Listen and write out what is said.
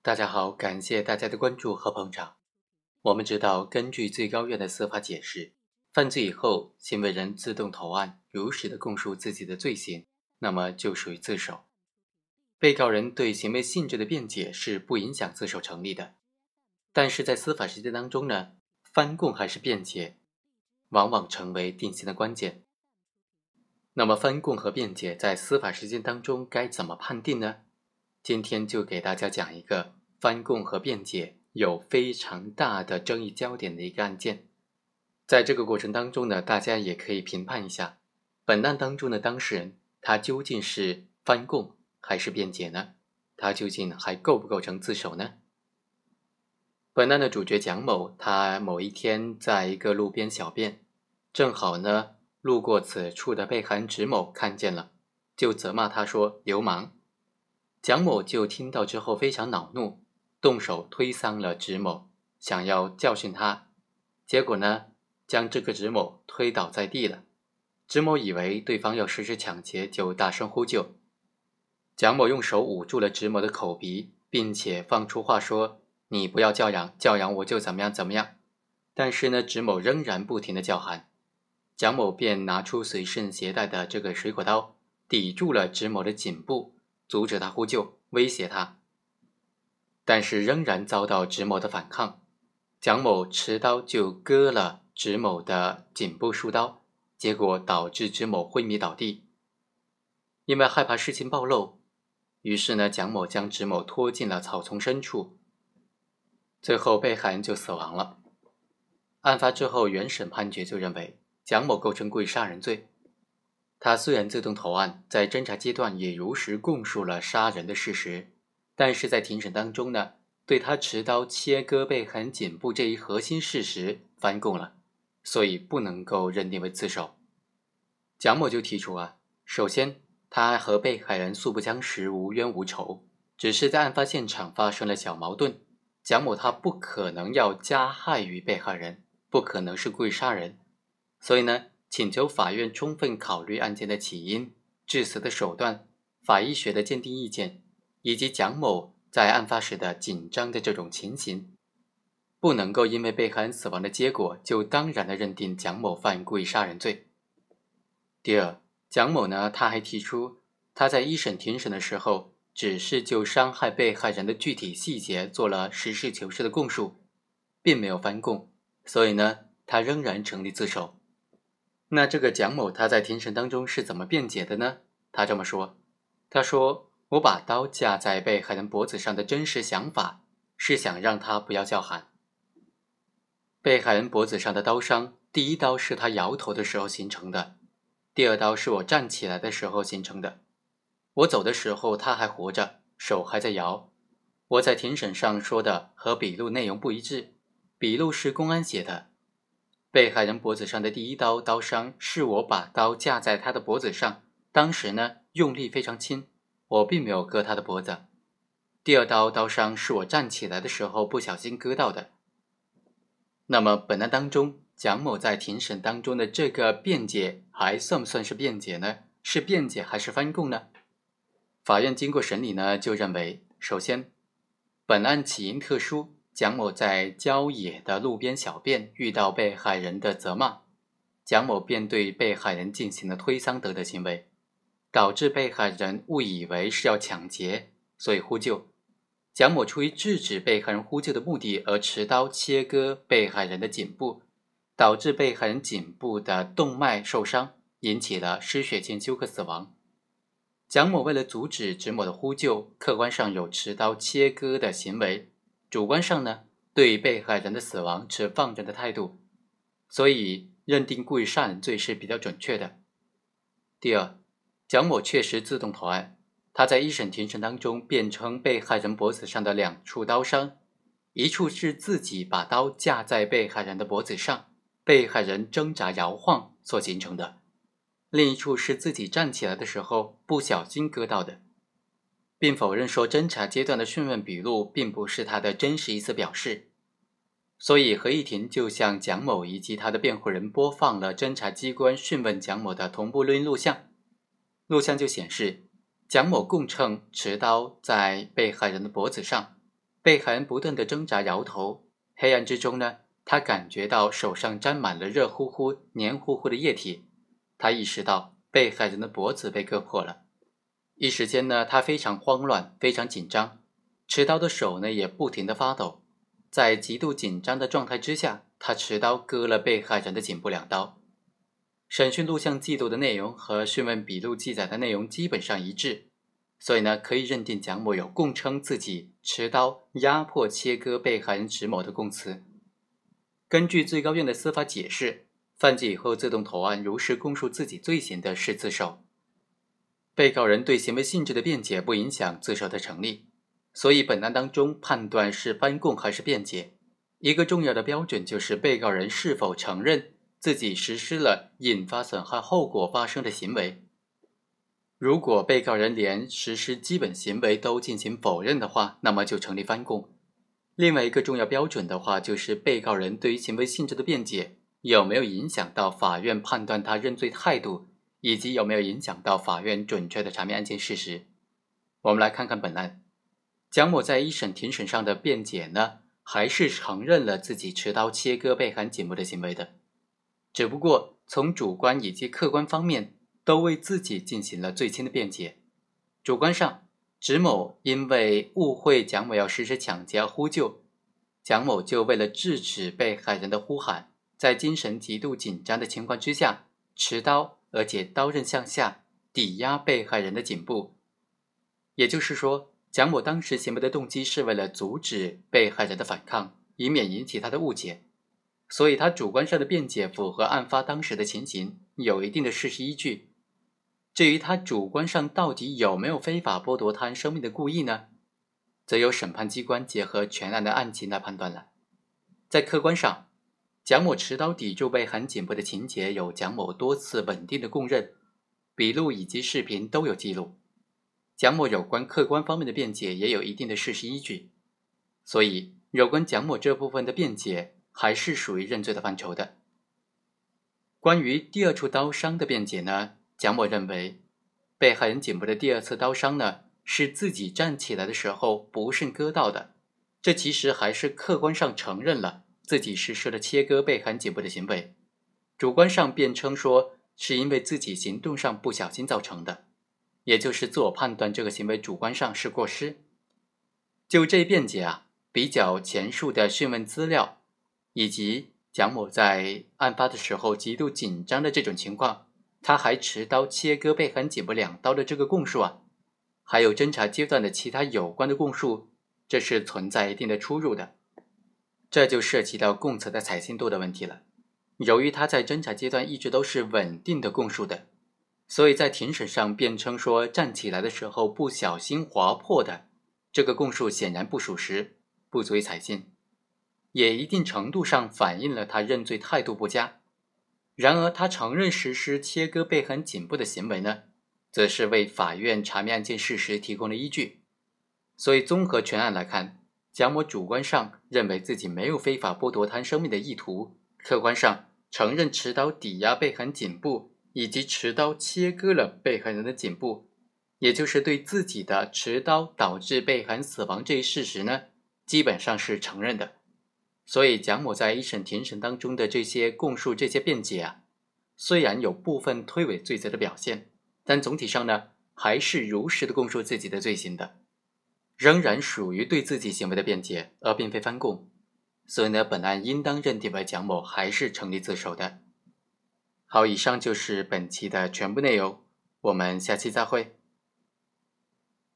大家好，感谢大家的关注和捧场。我们知道，根据最高院的司法解释，犯罪以后，行为人自动投案，如实的供述自己的罪行，那么就属于自首。被告人对行为性质的辩解是不影响自首成立的。但是在司法实践当中呢，翻供还是辩解，往往成为定性的关键。那么翻供和辩解在司法实践当中该怎么判定呢？今天就给大家讲一个翻供和辩解有非常大的争议焦点的一个案件。在这个过程当中呢，大家也可以评判一下，本案当中的当事人他究竟是翻供还是辩解呢？他究竟还构不构成自首呢？本案的主角蒋某，他某一天在一个路边小便，正好呢路过此处的被害人直某看见了，就责骂他说：“流氓。”蒋某就听到之后非常恼怒，动手推搡了植某，想要教训他，结果呢，将这个植某推倒在地了。植某以为对方要实施抢劫，就大声呼救。蒋某用手捂住了植某的口鼻，并且放出话说：“你不要叫嚷，叫嚷我就怎么样怎么样。”但是呢，植某仍然不停的叫喊。蒋某便拿出随身携带的这个水果刀，抵住了植某的颈部。阻止他呼救，威胁他，但是仍然遭到植某的反抗。蒋某持刀就割了植某的颈部数刀，结果导致植某昏迷倒地。因为害怕事情暴露，于是呢，蒋某将植某拖进了草丛深处。最后，被害人就死亡了。案发之后，原审判决就认为蒋某构成故意杀人罪。他虽然自动投案，在侦查阶段也如实供述了杀人的事实，但是在庭审当中呢，对他持刀切割被害人颈部这一核心事实翻供了，所以不能够认定为自首。蒋某就提出啊，首先他和被害人素不相识，无冤无仇，只是在案发现场发生了小矛盾，蒋某他不可能要加害于被害人，不可能是故意杀人，所以呢。请求法院充分考虑案件的起因、致死的手段、法医学的鉴定意见，以及蒋某在案发时的紧张的这种情形，不能够因为被害人死亡的结果就当然的认定蒋某犯故意杀人罪。第二，蒋某呢，他还提出他在一审庭审的时候，只是就伤害被害人的具体细节做了实事求是的供述，并没有翻供，所以呢，他仍然成立自首。那这个蒋某他在庭审当中是怎么辩解的呢？他这么说：“他说我把刀架在被害人脖子上的真实想法是想让他不要叫喊。被害人脖子上的刀伤，第一刀是他摇头的时候形成的，第二刀是我站起来的时候形成的。我走的时候他还活着，手还在摇。我在庭审上说的和笔录内容不一致，笔录是公安写的。”被害人脖子上的第一刀刀伤，是我把刀架在他的脖子上，当时呢用力非常轻，我并没有割他的脖子。第二刀刀伤是我站起来的时候不小心割到的。那么本案当中，蒋某在庭审当中的这个辩解还算不算是辩解呢？是辩解还是翻供呢？法院经过审理呢，就认为，首先，本案起因特殊。蒋某在郊野的路边小便，遇到被害人的责骂，蒋某便对被害人进行了推搡等的行为，导致被害人误以为是要抢劫，所以呼救。蒋某出于制止被害人呼救的目的而持刀切割被害人的颈部，导致被害人颈部的动脉受伤，引起了失血性休克死亡。蒋某为了阻止植某的呼救，客观上有持刀切割的行为。主观上呢，对被害人的死亡持放任的态度，所以认定故意杀人罪是比较准确的。第二，蒋某确实自动投案，他在一审庭审当中辩称，被害人脖子上的两处刀伤，一处是自己把刀架在被害人的脖子上，被害人挣扎摇晃所形成的，另一处是自己站起来的时候不小心割到的。并否认说侦查阶段的讯问笔录并不是他的真实意思表示，所以合议庭就向蒋某以及他的辩护人播放了侦查机关讯问蒋某的同步录音录像。录像就显示，蒋某供称持刀在被害人的脖子上，被害人不断的挣扎摇头，黑暗之中呢，他感觉到手上沾满了热乎乎、黏糊糊的液体，他意识到被害人的脖子被割破了，一时间呢，他非常慌乱，非常紧张，持刀的手呢也不停的发抖，在极度紧张的状态之下，他持刀割了被害人的颈部两刀。审讯录像记录的内容和讯问笔录记载的内容基本上一致，所以呢，可以认定蒋某有供称自己持刀压迫切割被害人指某的供词。根据最高院的司法解释，犯罪以后自动投案、如实供述自己罪行的是自首。被告人对行为性质的辩解不影响自首的成立，所以本案当中判断是翻供还是辩解，一个重要的标准就是被告人是否承认。自己实施了引发损害后果发生的行为。如果被告人连实施基本行为都进行否认的话，那么就成立翻供。另外一个重要标准的话，就是被告人对于行为性质的辩解有没有影响到法院判断他认罪态度，以及有没有影响到法院准确的查明案件事实。我们来看看本案，蒋某在一审庭审上的辩解呢，还是承认了自己持刀切割被害人颈部的行为的。只不过从主观以及客观方面都为自己进行了最轻的辩解。主观上，植某因为误会蒋某要实施抢劫而呼救，蒋某就为了制止被害人的呼喊，在精神极度紧张的情况之下，持刀而且刀刃向下抵压被害人的颈部。也就是说，蒋某当时行为的动机是为了阻止被害人的反抗，以免引起他的误解。所以，他主观上的辩解符合案发当时的情形，有一定的事实依据。至于他主观上到底有没有非法剥夺他人生命的故意呢？则由审判机关结合全案的案情来判断了。在客观上，蒋某持刀抵住被害人颈部的情节有蒋某多次稳定的供认，笔录以及视频都有记录。蒋某有关客观方面的辩解也有一定的事实依据。所以，有关蒋某这部分的辩解。还是属于认罪的范畴的。关于第二处刀伤的辩解呢，蒋某认为，被害人颈部的第二次刀伤呢，是自己站起来的时候不慎割到的，这其实还是客观上承认了自己实施了切割被害人颈部的行为，主观上辩称说是因为自己行动上不小心造成的，也就是自我判断这个行为主观上是过失。就这一辩解啊，比较前述的讯问资料。以及蒋某在案发的时候极度紧张的这种情况，他还持刀切割被害人颈部两刀的这个供述啊，还有侦查阶段的其他有关的供述，这是存在一定的出入的。这就涉及到供词的采信度的问题了。由于他在侦查阶段一直都是稳定的供述的，所以在庭审上辩称说站起来的时候不小心划破的这个供述显然不属实，不足以采信。也一定程度上反映了他认罪态度不佳。然而，他承认实施切割被害人颈部的行为呢，则是为法院查明案件事实提供了依据。所以，综合全案来看，蒋某主观上认为自己没有非法剥夺他生命的意图，客观上承认持刀抵压被害人颈部以及持刀切割了被害人的颈部，也就是对自己的持刀导致被害人死亡这一事实呢，基本上是承认的。所以，蒋某在一审庭审当中的这些供述、这些辩解啊，虽然有部分推诿罪责的表现，但总体上呢，还是如实的供述自己的罪行的，仍然属于对自己行为的辩解，而并非翻供。所以呢，本案应当认定为蒋某还是成立自首的。好，以上就是本期的全部内容，我们下期再会。